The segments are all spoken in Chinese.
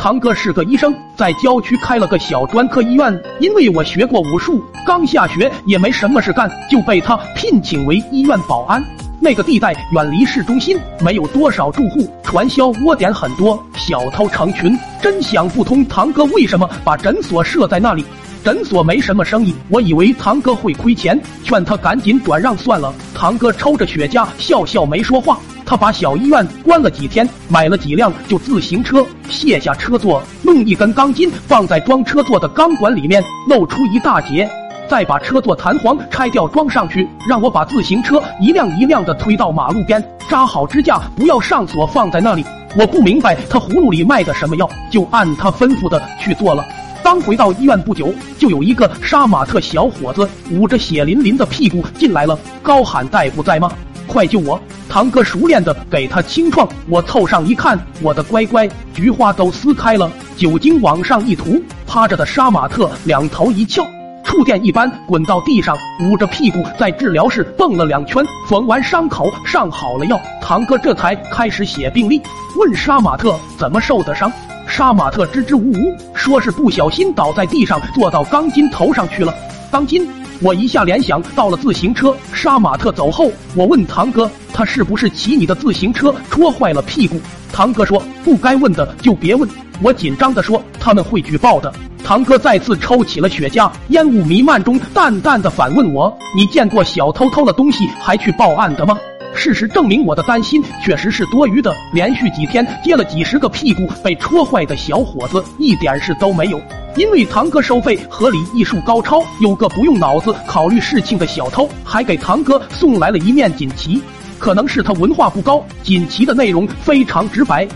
堂哥是个医生，在郊区开了个小专科医院。因为我学过武术，刚下学也没什么事干，就被他聘请为医院保安。那个地带远离市中心，没有多少住户，传销窝点很多，小偷成群。真想不通，堂哥为什么把诊所设在那里？诊所没什么生意，我以为堂哥会亏钱，劝他赶紧转让算了。堂哥抽着雪茄，笑笑没说话。他把小医院关了几天，买了几辆旧自行车，卸下车座，弄一根钢筋放在装车座的钢管里面，露出一大截，再把车座弹簧拆掉装上去，让我把自行车一辆一辆的推到马路边，扎好支架，不要上锁，放在那里。我不明白他葫芦里卖的什么药，就按他吩咐的去做了。刚回到医院不久，就有一个杀马特小伙子捂着血淋淋的屁股进来了，高喊：“大夫在吗？快救我！”堂哥熟练的给他清创，我凑上一看，我的乖乖，菊花都撕开了，酒精往上一涂，趴着的杀马特两头一翘，触电一般滚到地上，捂着屁股在治疗室蹦了两圈，缝完伤口，上好了药，堂哥这才开始写病历，问杀马特怎么受的伤，杀马特支支吾吾说是不小心倒在地上，坐到钢筋头上去了，钢筋。我一下联想到了自行车。杀马特走后，我问堂哥，他是不是骑你的自行车戳坏了屁股？堂哥说，不该问的就别问。我紧张的说，他们会举报的。堂哥再次抽起了雪茄，烟雾弥漫中，淡淡的反问我：你见过小偷偷了东西还去报案的吗？事实证明，我的担心确实是多余的。连续几天接了几十个屁股被戳坏的小伙子，一点事都没有。因为堂哥收费合理，艺术高超，有个不用脑子考虑事情的小偷，还给堂哥送来了一面锦旗。可能是他文化不高，锦旗的内容非常直白。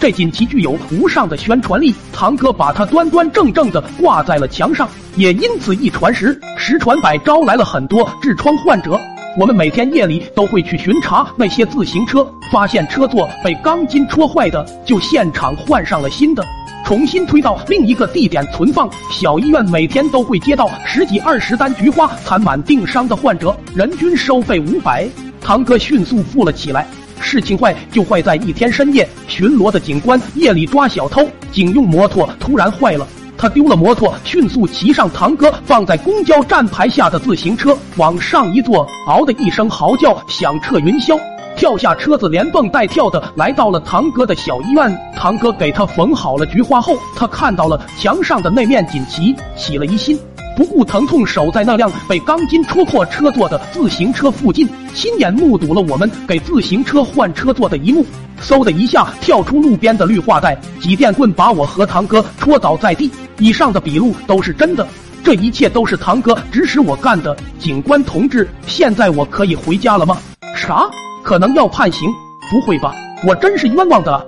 这锦旗具有无上的宣传力，堂哥把它端端正正的挂在了墙上，也因此一传十，十传百，招来了很多痔疮患者。我们每天夜里都会去巡查那些自行车，发现车座被钢筋戳坏的，就现场换上了新的。重新推到另一个地点存放。小医院每天都会接到十几二十单菊花残满定伤的患者，人均收费五百。堂哥迅速富了起来。事情坏就坏在一天深夜，巡逻的警官夜里抓小偷，警用摩托突然坏了，他丢了摩托，迅速骑上堂哥放在公交站牌下的自行车，往上一坐，嗷的一声嚎叫响彻云霄。跳下车子，连蹦带跳的来到了堂哥的小医院。堂哥给他缝好了菊花后，他看到了墙上的那面锦旗，起了疑心，不顾疼痛，守在那辆被钢筋戳破车座的自行车附近，亲眼目睹了我们给自行车换车座的一幕。嗖的一下跳出路边的绿化带，几电棍把我和堂哥戳倒在地。以上的笔录都是真的，这一切都是堂哥指使我干的。警官同志，现在我可以回家了吗？啥？可能要判刑？不会吧，我真是冤枉的。